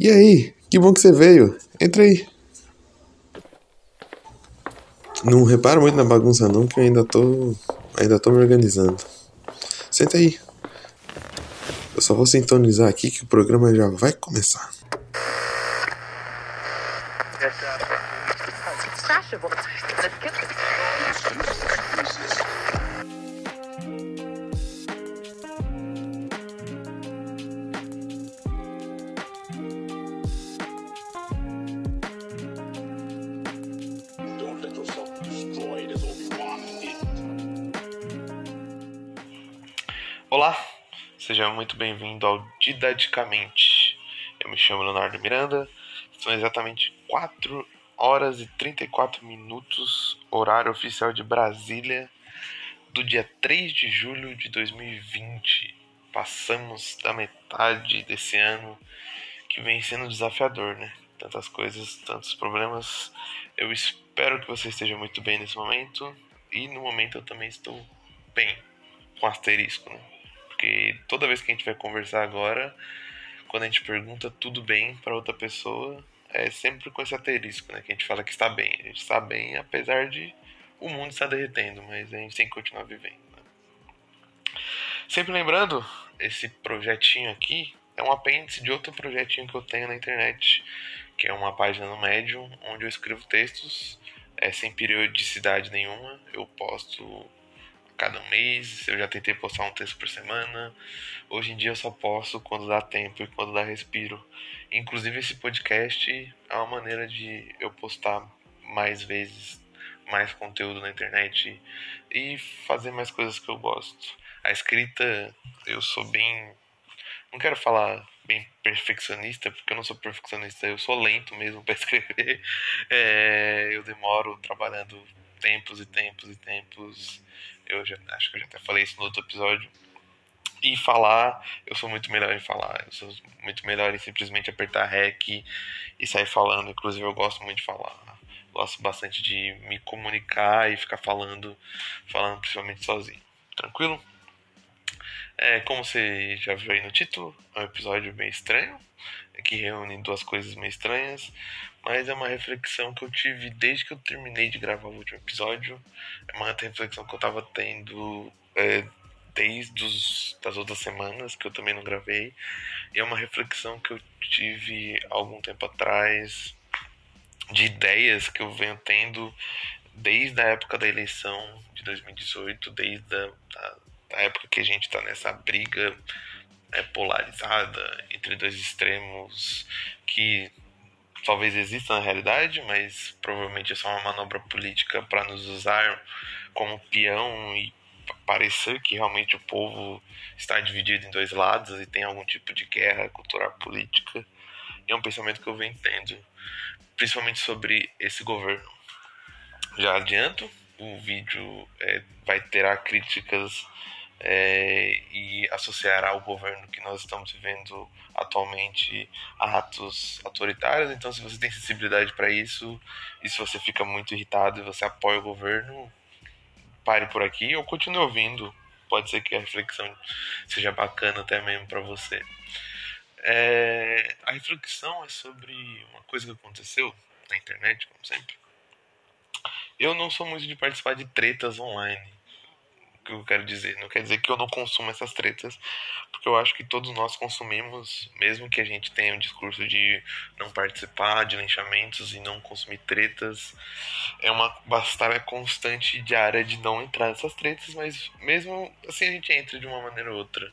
E aí, que bom que você veio. Entra aí. Não repara muito na bagunça não, que eu ainda tô. ainda tô me organizando. Senta aí. Eu só vou sintonizar aqui que o programa já vai começar. Olá, seja muito bem-vindo ao Didaticamente. Eu me chamo Leonardo Miranda, são exatamente 4 horas e 34 minutos, horário oficial de Brasília, do dia 3 de julho de 2020. Passamos da metade desse ano que vem sendo desafiador, né? Tantas coisas, tantos problemas. Eu espero que você esteja muito bem nesse momento e no momento eu também estou bem, com asterisco, né? Porque toda vez que a gente vai conversar agora, quando a gente pergunta tudo bem para outra pessoa, é sempre com esse asterisco, né? Que a gente fala que está bem. A gente está bem, apesar de o mundo estar derretendo, mas a gente tem que continuar vivendo. Né? Sempre lembrando, esse projetinho aqui é um apêndice de outro projetinho que eu tenho na internet, que é uma página no Medium, onde eu escrevo textos é, sem periodicidade nenhuma. Eu posto cada mês, eu já tentei postar um texto por semana. Hoje em dia eu só posto quando dá tempo e quando dá respiro. Inclusive esse podcast é uma maneira de eu postar mais vezes mais conteúdo na internet e fazer mais coisas que eu gosto. A escrita, eu sou bem. Não quero falar bem perfeccionista, porque eu não sou perfeccionista, eu sou lento mesmo para escrever. É, eu demoro trabalhando tempos e tempos e tempos. Eu já acho que eu já até falei isso no outro episódio. E falar, eu sou muito melhor em falar. Eu sou muito melhor em simplesmente apertar REC e sair falando. Inclusive, eu gosto muito de falar. Gosto bastante de me comunicar e ficar falando, falando principalmente sozinho. Tranquilo? É, como você já viu aí no título, é um episódio bem estranho, que reúne duas coisas meio estranhas, mas é uma reflexão que eu tive desde que eu terminei de gravar o último episódio. É uma reflexão que eu tava tendo é, desde os, das outras semanas, que eu também não gravei, e é uma reflexão que eu tive algum tempo atrás, de ideias que eu venho tendo desde a época da eleição de 2018, desde a da, da época que a gente está nessa briga é, polarizada entre dois extremos que talvez exista na realidade, mas provavelmente é só uma manobra política para nos usar como peão e parecer que realmente o povo está dividido em dois lados e tem algum tipo de guerra cultural política. É um pensamento que eu venho tendo, principalmente sobre esse governo. Já adianto, o vídeo é, vai terá críticas é, e associará o governo que nós estamos vivendo atualmente a atos autoritários. Então, se você tem sensibilidade para isso, e se você fica muito irritado e você apoia o governo, pare por aqui ou continue ouvindo. Pode ser que a reflexão seja bacana até mesmo para você. É, a reflexão é sobre uma coisa que aconteceu na internet, como sempre. Eu não sou muito de participar de tretas online que eu quero dizer. Não quer dizer que eu não consumo essas tretas, porque eu acho que todos nós consumimos, mesmo que a gente tenha um discurso de não participar de linchamentos e não consumir tretas. É uma batalha constante diária de não entrar nessas tretas, mas mesmo assim a gente entra de uma maneira ou outra.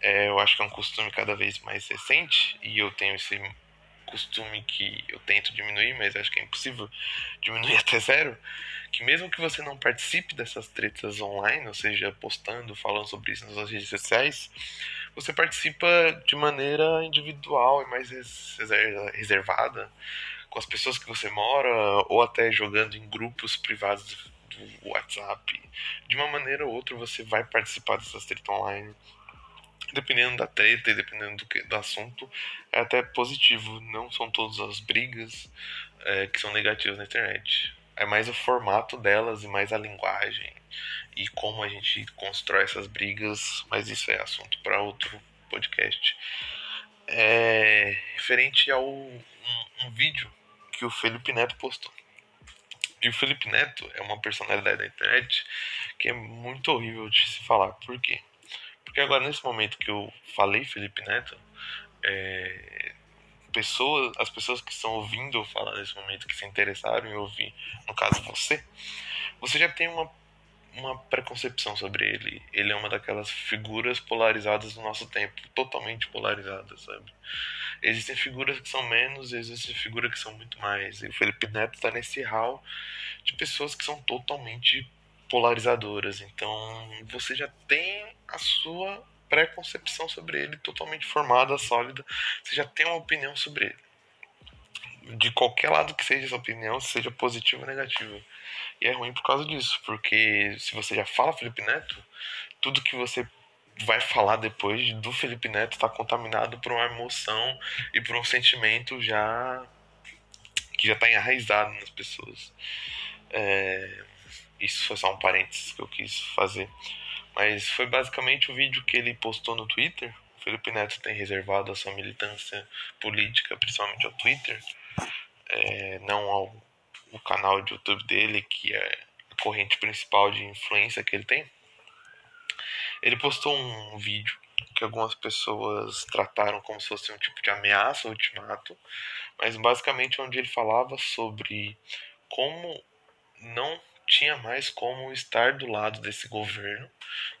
É, eu acho que é um costume cada vez mais recente e eu tenho esse costume que eu tento diminuir, mas acho que é impossível diminuir até zero, que mesmo que você não participe dessas tretas online, ou seja, postando, falando sobre isso nas suas redes sociais, você participa de maneira individual e mais reservada com as pessoas que você mora, ou até jogando em grupos privados do WhatsApp. De uma maneira ou outra você vai participar dessas tretas online dependendo da treta e dependendo do, que, do assunto, é até positivo. Não são todas as brigas é, que são negativas na internet. É mais o formato delas e mais a linguagem e como a gente constrói essas brigas, mas isso é assunto para outro podcast. É, referente ao um, um vídeo que o Felipe Neto postou. E o Felipe Neto é uma personalidade da internet que é muito horrível de se falar. Por quê? Porque agora, nesse momento que eu falei Felipe Neto, é, pessoas, as pessoas que estão ouvindo eu falar nesse momento, que se interessaram em ouvir, no caso você, você já tem uma, uma preconcepção sobre ele. Ele é uma daquelas figuras polarizadas do nosso tempo, totalmente polarizadas, sabe? Existem figuras que são menos, existem figuras que são muito mais. E o Felipe Neto está nesse hall de pessoas que são totalmente polarizadoras. Então você já tem a sua pré-concepção sobre ele totalmente formada, sólida. Você já tem uma opinião sobre ele. De qualquer lado que seja essa opinião, seja positiva ou negativa. E é ruim por causa disso, porque se você já fala Felipe Neto, tudo que você vai falar depois do Felipe Neto está contaminado por uma emoção e por um sentimento já que já está enraizado nas pessoas. É, isso foi só um parênteses que eu quis fazer. Mas foi basicamente o vídeo que ele postou no Twitter. O Felipe Neto tem reservado a sua militância política, principalmente ao Twitter, é, não ao canal de YouTube dele, que é a corrente principal de influência que ele tem. Ele postou um vídeo que algumas pessoas trataram como se fosse um tipo de ameaça, ultimato, mas basicamente onde ele falava sobre como não tinha mais como estar do lado desse governo,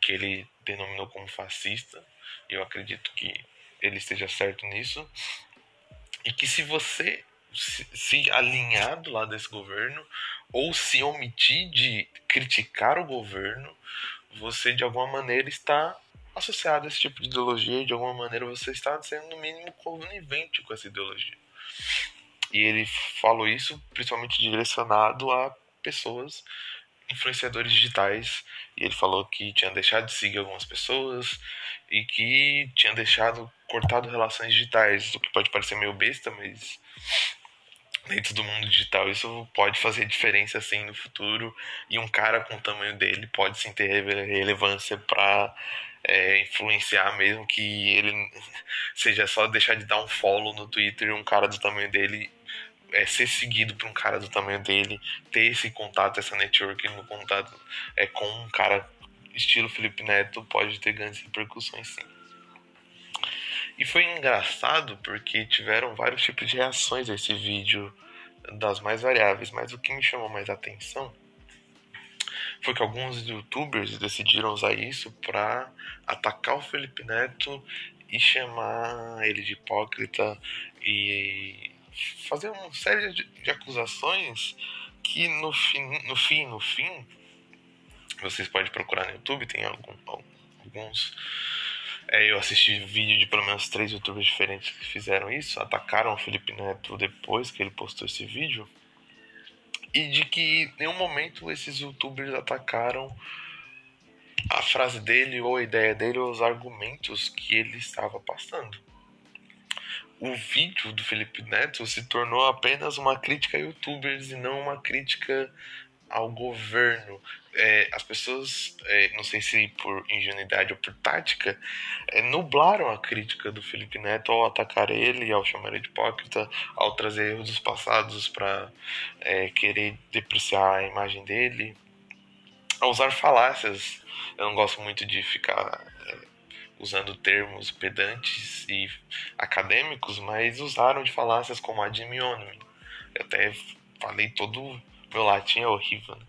que ele denominou como fascista, eu acredito que ele esteja certo nisso, e que se você se, se alinhar do lado desse governo, ou se omitir de criticar o governo, você de alguma maneira está associado a esse tipo de ideologia, de alguma maneira você está sendo no mínimo conivente com essa ideologia. E ele falou isso principalmente direcionado a pessoas, influenciadores digitais, e ele falou que tinha deixado de seguir algumas pessoas e que tinha deixado cortado relações digitais, o que pode parecer meio besta, mas dentro do mundo digital isso pode fazer diferença assim no futuro e um cara com o tamanho dele pode sim ter relevância para é, influenciar mesmo que ele seja só deixar de dar um follow no Twitter e um cara do tamanho dele é, ser seguido por um cara do tamanho dele, ter esse contato, essa network no contato é, com um cara estilo Felipe Neto pode ter grandes repercussões sim. E foi engraçado porque tiveram vários tipos de reações a esse vídeo das mais variáveis, mas o que me chamou mais atenção foi que alguns youtubers decidiram usar isso para atacar o Felipe Neto e chamar ele de hipócrita e fazer uma série de, de acusações que no fim, no fim, no fim, vocês podem procurar no YouTube, tem algum, alguns. É, eu assisti vídeo de pelo menos três youtubers diferentes que fizeram isso, atacaram o Felipe Neto depois que ele postou esse vídeo. E de que em nenhum momento esses youtubers atacaram a frase dele, ou a ideia dele, ou os argumentos que ele estava passando o vídeo do Felipe Neto se tornou apenas uma crítica a youtubers e não uma crítica ao governo. É, as pessoas, é, não sei se por ingenuidade ou por tática, é, nublaram a crítica do Felipe Neto ao atacar ele, ao chamar ele de hipócrita, ao trazer erros dos passados para é, querer depreciar a imagem dele, a usar falácias. Eu não gosto muito de ficar usando termos pedantes e acadêmicos, mas usaram de falácias como ad hominem. Eu até falei todo meu latim é horrível, né?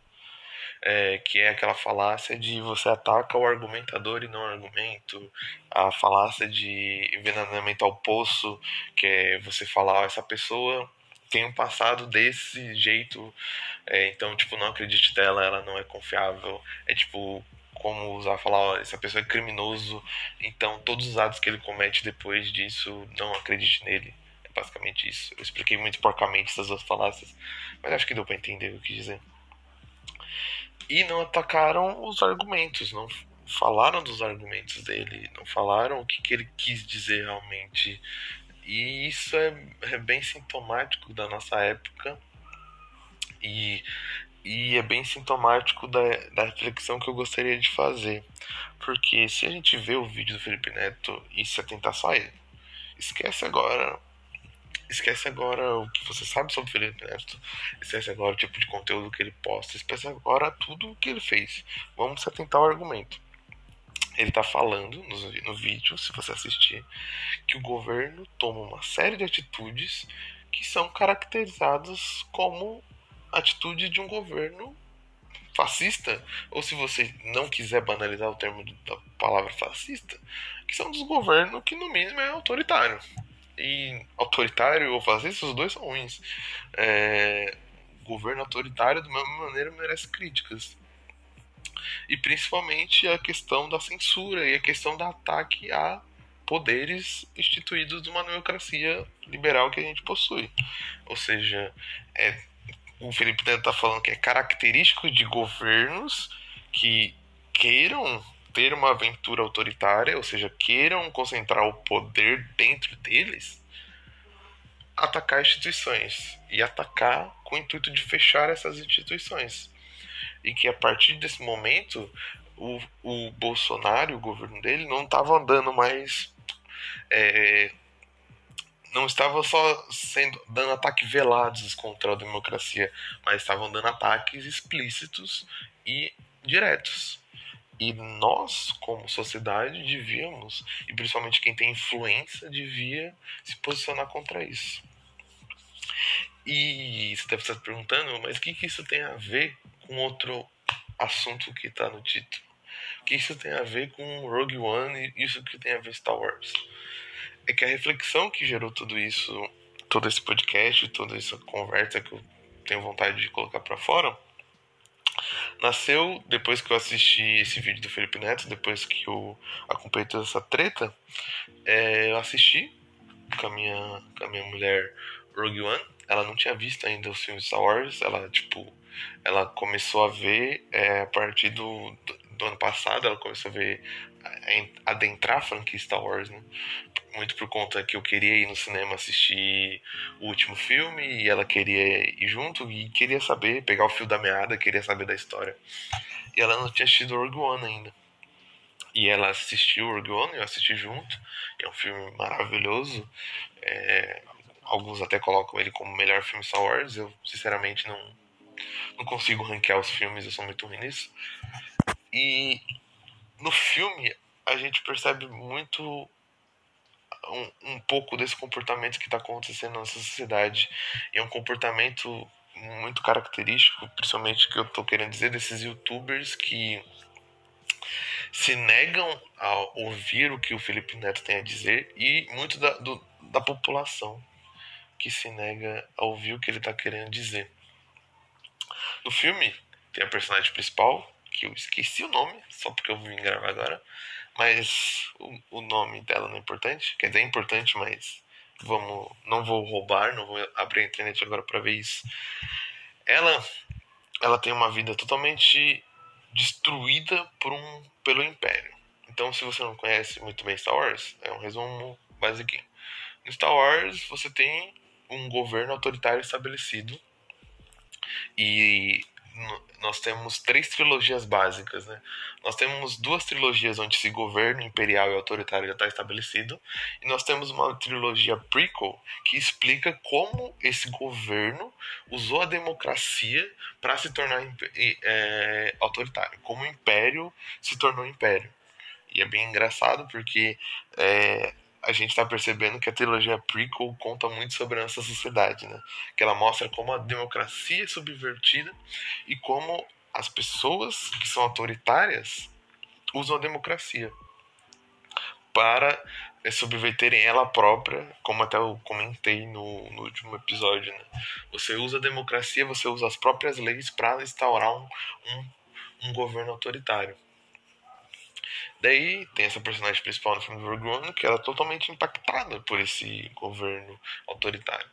É, que é aquela falácia de você ataca o argumentador e não o argumento, a falácia de envenenamento ao poço, que é você falar, essa pessoa tem um passado desse jeito, é, então, tipo, não acredite dela, ela não é confiável. É tipo, como usar falar, ó, essa pessoa é criminoso, então todos os atos que ele comete depois disso, não acredite nele. É basicamente isso. Eu expliquei muito porcamente essas duas falácias, mas acho que deu para entender o que dizer. E não atacaram os argumentos, não falaram dos argumentos dele, não falaram o que, que ele quis dizer realmente. E isso é, é bem sintomático da nossa época. E e é bem sintomático da, da reflexão que eu gostaria de fazer. Porque se a gente vê o vídeo do Felipe Neto e se atentar só ele, esquece agora esquece agora o que você sabe sobre o Felipe Neto, esquece agora o tipo de conteúdo que ele posta, esquece agora tudo o que ele fez. Vamos atentar ao argumento. Ele está falando no, no vídeo, se você assistir, que o governo toma uma série de atitudes que são caracterizadas como atitude de um governo fascista, ou se você não quiser banalizar o termo da palavra fascista, que são dos governos que no mínimo é autoritário. E autoritário ou fascista, os dois são ruins. É, governo autoritário, de mesma maneira, merece críticas. E principalmente a questão da censura e a questão do ataque a poderes instituídos de uma democracia liberal que a gente possui. Ou seja, é, o Felipe Neto está falando que é característico de governos que queiram ter uma aventura autoritária, ou seja, queiram concentrar o poder dentro deles, atacar instituições e atacar com o intuito de fechar essas instituições. E que a partir desse momento o, o Bolsonaro, o governo dele, não estava andando mais. É, não estava só sendo dando ataques velados contra a democracia, mas estavam dando ataques explícitos e diretos. E nós, como sociedade, devíamos, e principalmente quem tem influência, devia se posicionar contra isso. E você deve estar se perguntando, mas o que, que isso tem a ver com outro assunto que está no título? O que isso tem a ver com Rogue One e isso que tem a ver Star Wars? É que a reflexão que gerou tudo isso, todo esse podcast, toda essa conversa que eu tenho vontade de colocar para fora, nasceu depois que eu assisti esse vídeo do Felipe Neto, depois que eu acompanhei toda essa treta, é, eu assisti com a, minha, com a minha mulher Rogue One. Ela não tinha visto ainda os filmes Star Wars, ela, tipo, ela começou a ver é, a partir do, do, do, ano passado, ela começou a ver, a adentrar a franquia Star Wars, né? muito por conta que eu queria ir no cinema assistir o último filme e ela queria ir junto e queria saber, pegar o fio da meada, queria saber da história. E ela não tinha assistido Rogue One ainda. E ela assistiu Rogue One, eu assisti junto. É um filme maravilhoso. É, alguns até colocam ele como o melhor filme Star Wars. Eu, sinceramente, não, não consigo ranquear os filmes, eu sou muito ruim nisso. E no filme a gente percebe muito um, um pouco desse comportamento que está acontecendo na nossa sociedade. E é um comportamento muito característico, principalmente que eu estou querendo dizer, desses youtubers que se negam a ouvir o que o Felipe Neto tem a dizer e muito da, do, da população que se nega a ouvir o que ele está querendo dizer. No filme tem a personagem principal, que eu esqueci o nome, só porque eu vim gravar agora, mas o, o nome dela não é importante. Quer dizer, é importante, mas vamos, não vou roubar, não vou abrir a internet agora para ver isso. Ela, ela tem uma vida totalmente destruída por um, pelo Império. Então, se você não conhece muito bem Star Wars, é um resumo básico. No Star Wars, você tem um governo autoritário estabelecido e nós temos três trilogias básicas, né? Nós temos duas trilogias onde esse governo imperial e autoritário já está estabelecido, e nós temos uma trilogia prequel que explica como esse governo usou a democracia para se tornar é, autoritário, como o império se tornou império. E é bem engraçado porque é, a gente está percebendo que a trilogia prequel conta muito sobre a nossa sociedade, né? Que ela mostra como a democracia é subvertida e como as pessoas que são autoritárias usam a democracia para é, subverterem ela própria, como até eu comentei no, no último episódio. Né? Você usa a democracia, você usa as próprias leis para instaurar um, um, um governo autoritário. Daí tem essa personagem principal no filme One que ela é totalmente impactada por esse governo autoritário.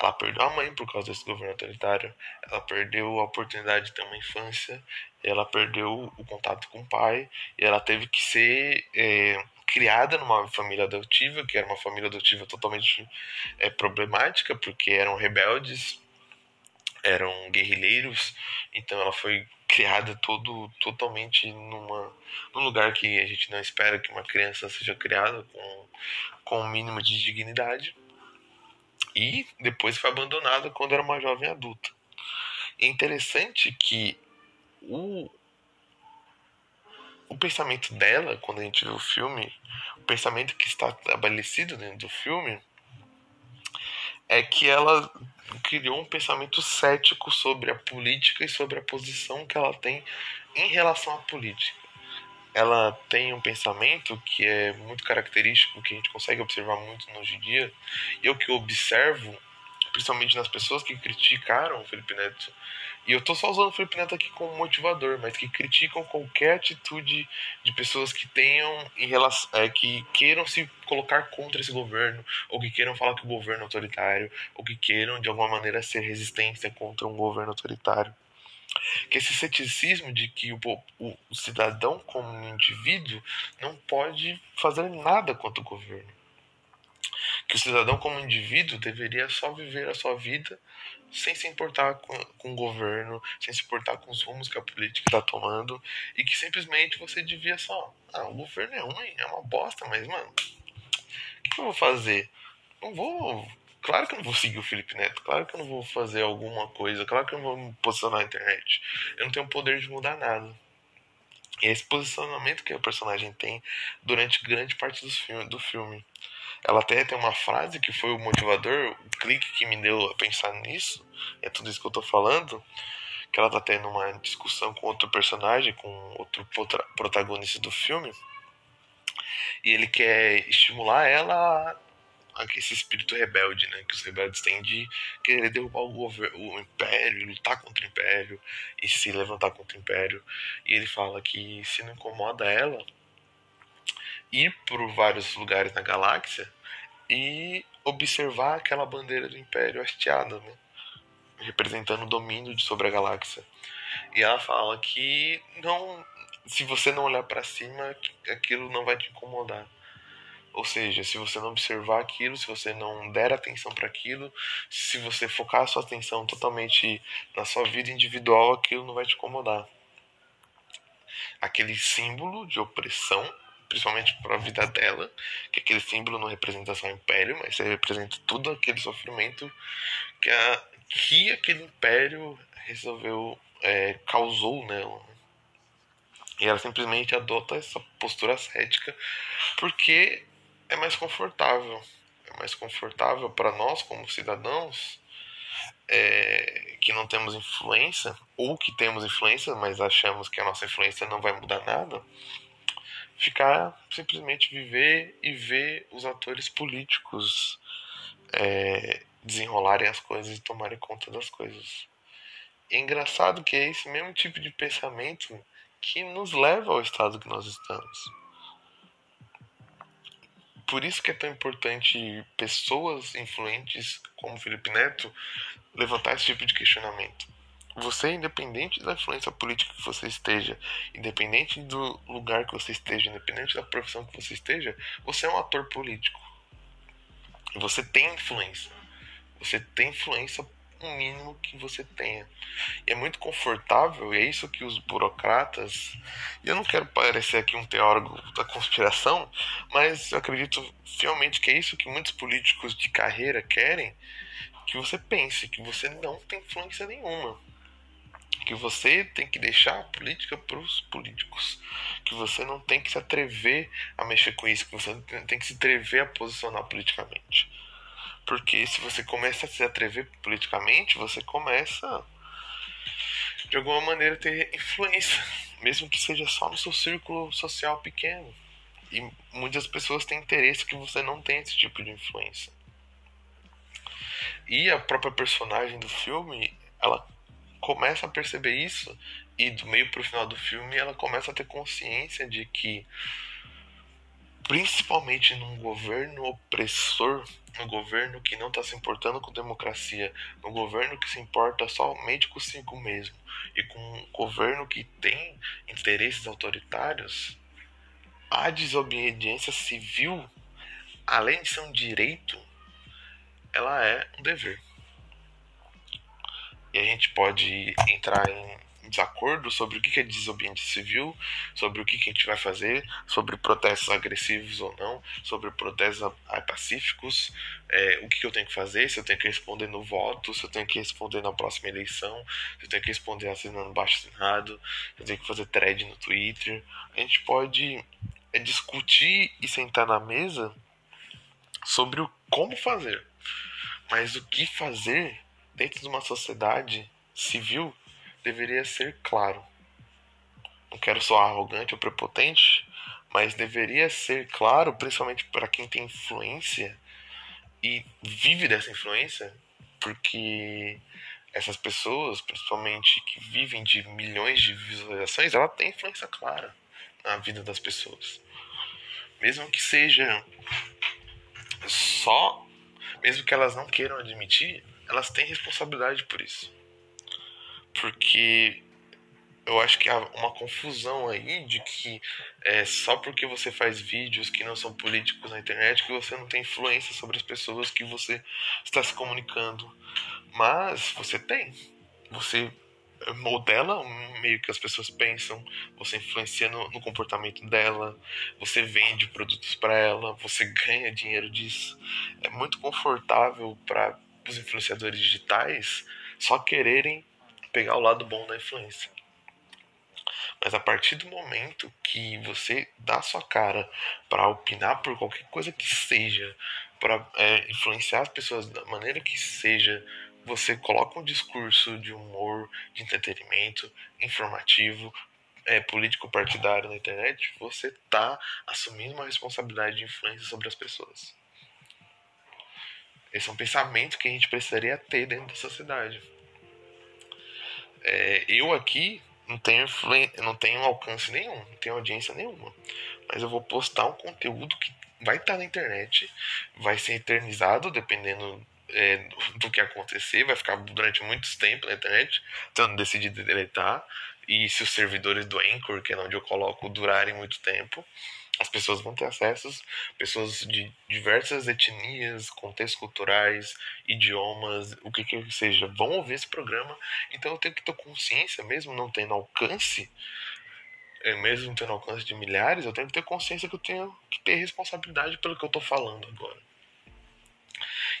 Ela perdeu a mãe por causa desse governo autoritário, ela perdeu a oportunidade de ter uma infância, ela perdeu o contato com o pai, e ela teve que ser é, criada numa família adotiva, que era uma família adotiva totalmente é, problemática, porque eram rebeldes, eram guerrilheiros, então ela foi criada todo totalmente numa num lugar que a gente não espera que uma criança seja criada com com um mínimo de dignidade E depois foi abandonada quando era uma jovem adulta. É interessante que o, o pensamento dela, quando a gente vê o filme, o pensamento que está estabelecido dentro do filme, é que ela criou um pensamento cético sobre a política e sobre a posição que ela tem em relação à política. Ela tem um pensamento que é muito característico, que a gente consegue observar muito hoje em dia, e eu que observo, principalmente nas pessoas que criticaram o Felipe Neto e eu tô só usando o Felipe Neto aqui como motivador, mas que criticam qualquer atitude de pessoas que tenham em relação, é, que queiram se colocar contra esse governo, ou que queiram falar que o governo é autoritário, ou que queiram de alguma maneira ser resistência contra um governo autoritário. Que esse ceticismo de que o, o, o cidadão como um indivíduo não pode fazer nada contra o governo. Que o cidadão como indivíduo deveria só viver a sua vida sem se importar com, com o governo, sem se importar com os rumos que a política está tomando, e que simplesmente você devia só. Ah, o governo é ruim, é uma bosta, mas, mano, o que, eu vou fazer? Não vou. Claro que eu não vou seguir o Felipe Neto, claro que eu não vou fazer alguma coisa, claro que eu não vou me posicionar na internet. Eu não tenho poder de mudar nada. E esse posicionamento que o personagem tem durante grande parte dos filme, do filme. Ela até tem uma frase que foi o motivador, o clique que me deu a pensar nisso, é tudo isso que eu tô falando, que ela tá tendo uma discussão com outro personagem, com outro protagonista do filme, e ele quer estimular ela a esse espírito rebelde, né, que os rebeldes têm de querer derrubar o governo, o império, lutar contra o império e se levantar contra o império. E ele fala que se não incomoda ela, ir por vários lugares na galáxia e observar aquela bandeira do Império hasteada, né? representando o domínio sobre a galáxia. E ela fala que não, se você não olhar para cima, aquilo não vai te incomodar. Ou seja, se você não observar aquilo, se você não der atenção para aquilo, se você focar a sua atenção totalmente na sua vida individual, aquilo não vai te incomodar. Aquele símbolo de opressão principalmente para a vida dela, que aquele símbolo não representa só o império, mas representa todo aquele sofrimento que, a, que aquele império resolveu, é, causou nela. E ela simplesmente adota essa postura cética porque é mais confortável. É mais confortável para nós, como cidadãos, é, que não temos influência, ou que temos influência, mas achamos que a nossa influência não vai mudar nada ficar simplesmente viver e ver os atores políticos é, desenrolarem as coisas e tomarem conta das coisas. E é engraçado que é esse mesmo tipo de pensamento que nos leva ao estado que nós estamos. Por isso que é tão importante pessoas influentes como Felipe Neto levantar esse tipo de questionamento. Você, independente da influência política que você esteja, independente do lugar que você esteja, independente da profissão que você esteja, você é um ator político. Você tem influência. Você tem influência o mínimo que você tenha. E é muito confortável, e é isso que os burocratas. E eu não quero parecer aqui um teórico da conspiração, mas eu acredito fielmente que é isso que muitos políticos de carreira querem: que você pense que você não tem influência nenhuma que você tem que deixar a política para os políticos, que você não tem que se atrever a mexer com isso, que você tem que se atrever a posicionar politicamente. Porque se você começa a se atrever politicamente, você começa de alguma maneira ter influência, mesmo que seja só no seu círculo social pequeno. E muitas pessoas têm interesse que você não tenha esse tipo de influência. E a própria personagem do filme, ela começa a perceber isso e do meio pro final do filme ela começa a ter consciência de que principalmente num governo opressor, no governo que não está se importando com democracia, no governo que se importa somente consigo mesmo e com um governo que tem interesses autoritários, a desobediência civil, além de ser um direito, ela é um dever. E a gente pode entrar em desacordo sobre o que é desobediência civil, sobre o que a gente vai fazer, sobre protestos agressivos ou não, sobre protestos pacíficos, é, o que eu tenho que fazer, se eu tenho que responder no voto, se eu tenho que responder na próxima eleição, se eu tenho que responder assinando baixo assinado, se eu tenho que fazer thread no Twitter. A gente pode é, discutir e sentar na mesa sobre o como fazer. Mas o que fazer dentro de uma sociedade civil deveria ser claro. Não quero soar arrogante ou prepotente, mas deveria ser claro, principalmente para quem tem influência e vive dessa influência, porque essas pessoas, principalmente que vivem de milhões de visualizações, ela tem influência clara na vida das pessoas. Mesmo que seja só, mesmo que elas não queiram admitir, elas têm responsabilidade por isso. Porque eu acho que há uma confusão aí de que é só porque você faz vídeos que não são políticos na internet que você não tem influência sobre as pessoas que você está se comunicando. Mas você tem. Você modela meio que as pessoas pensam, você influencia no, no comportamento dela, você vende produtos para ela, você ganha dinheiro disso. É muito confortável para os influenciadores digitais só quererem pegar o lado bom da influência. Mas a partir do momento que você dá sua cara para opinar por qualquer coisa que seja, para é, influenciar as pessoas da maneira que seja, você coloca um discurso de humor, de entretenimento, informativo, é, político partidário na internet, você está assumindo uma responsabilidade de influência sobre as pessoas. Esse é um pensamento que a gente precisaria ter dentro da sociedade. É, eu aqui não tenho, não tenho alcance nenhum, não tenho audiência nenhuma. Mas eu vou postar um conteúdo que vai estar na internet, vai ser eternizado dependendo é, do que acontecer, vai ficar durante muito tempo na internet, então eu decidi deletar. E se os servidores do Anchor, que é onde eu coloco, durarem muito tempo, as pessoas vão ter acessos, pessoas de diversas etnias, contextos culturais, idiomas, o que que seja, vão ouvir esse programa. Então eu tenho que ter consciência, mesmo não tendo alcance, é, mesmo tendo alcance de milhares, eu tenho que ter consciência que eu tenho que ter responsabilidade pelo que eu estou falando agora.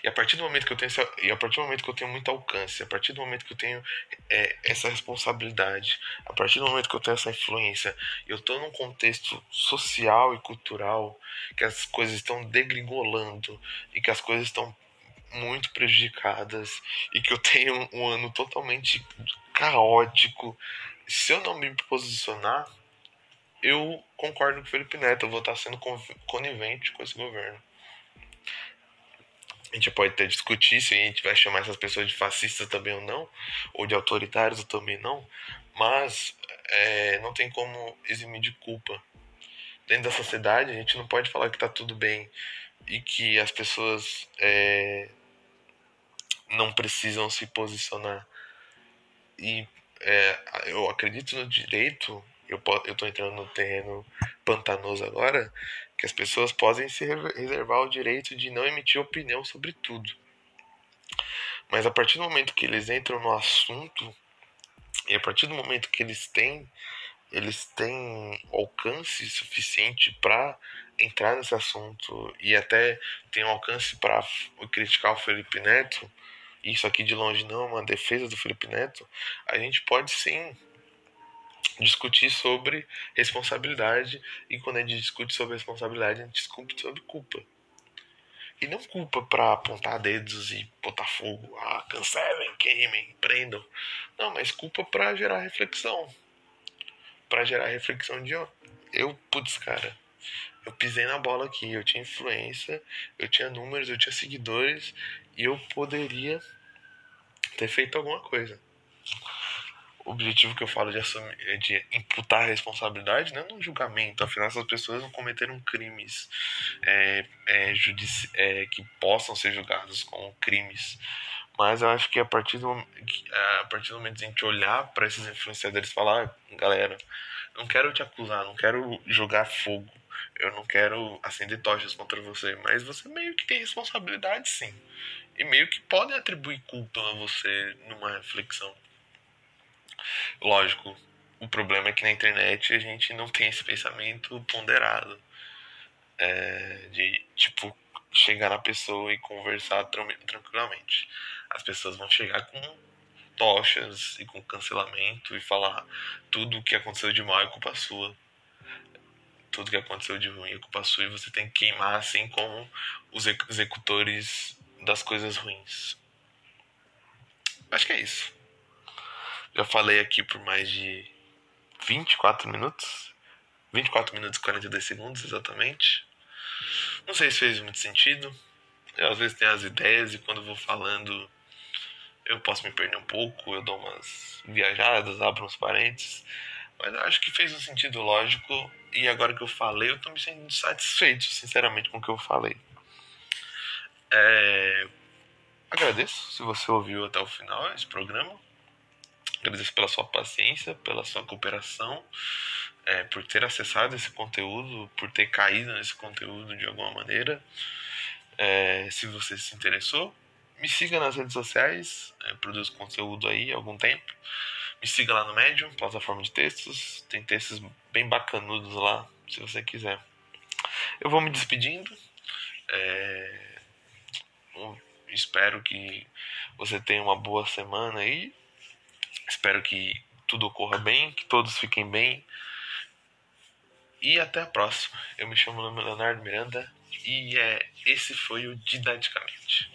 E a partir do momento que eu tenho essa, e a partir do momento que eu tenho muito alcance, a partir do momento que eu tenho é, essa responsabilidade, a partir do momento que eu tenho essa influência, eu estou num contexto social e cultural que as coisas estão degringolando e que as coisas estão muito prejudicadas e que eu tenho um ano totalmente caótico. Se eu não me posicionar, eu concordo com o Felipe Neto, eu vou estar sendo conivente com esse governo. A gente pode até discutir se a gente vai chamar essas pessoas de fascistas também ou não, ou de autoritários ou também não, mas é, não tem como eximir de culpa. Dentro da sociedade, a gente não pode falar que está tudo bem e que as pessoas é, não precisam se posicionar. E é, eu acredito no direito, eu estou entrando no terreno pantanoso agora, que as pessoas podem se reservar o direito de não emitir opinião sobre tudo. Mas a partir do momento que eles entram no assunto e a partir do momento que eles têm eles têm alcance suficiente para entrar nesse assunto e até tem alcance para criticar o Felipe Neto, isso aqui de longe não é uma defesa do Felipe Neto, a gente pode sim discutir sobre responsabilidade e quando a gente discute sobre responsabilidade, a gente discute sobre culpa. E não culpa para apontar dedos e botar fogo, ah, cancelem, queimem, prendam. Não, mas culpa para gerar reflexão. Para gerar reflexão de, ó, eu, putz, cara, eu pisei na bola aqui, eu tinha influência, eu tinha números, eu tinha seguidores e eu poderia ter feito alguma coisa objetivo que eu falo de, assumir, é de imputar a responsabilidade não é no julgamento, afinal essas pessoas não cometeram crimes é, é, judici é, que possam ser julgados como crimes. Mas eu acho que a partir do, a partir do momento que a gente olhar para esses influenciadores e falar, ah, galera, não quero te acusar, não quero jogar fogo, eu não quero acender tochas contra você, mas você meio que tem responsabilidade sim. E meio que pode atribuir culpa a você numa reflexão. Lógico, o problema é que na internet a gente não tem esse pensamento ponderado. É, de, tipo, chegar na pessoa e conversar tranquilamente. As pessoas vão chegar com tochas e com cancelamento e falar tudo o que aconteceu de mal é culpa sua. Tudo que aconteceu de ruim é culpa sua e você tem que queimar assim como os executores das coisas ruins. Acho que é isso. Já falei aqui por mais de 24 minutos. 24 minutos e 42 segundos, exatamente. Não sei se fez muito sentido. Eu às vezes tenho as ideias e quando vou falando eu posso me perder um pouco, eu dou umas viajadas, abro uns parênteses. Mas acho que fez um sentido lógico e agora que eu falei, eu tô me sentindo satisfeito, sinceramente, com o que eu falei. É... Agradeço se você ouviu até o final esse programa. Agradeço pela sua paciência, pela sua cooperação, é, por ter acessado esse conteúdo, por ter caído nesse conteúdo de alguma maneira. É, se você se interessou, me siga nas redes sociais, é, produzo conteúdo aí há algum tempo. Me siga lá no Medium, plataforma de textos. Tem textos bem bacanudos lá, se você quiser. Eu vou me despedindo. É... Espero que você tenha uma boa semana aí. Espero que tudo ocorra bem, que todos fiquem bem. E até a próxima. Eu me chamo Leonardo Miranda e é, esse foi o Didaticamente.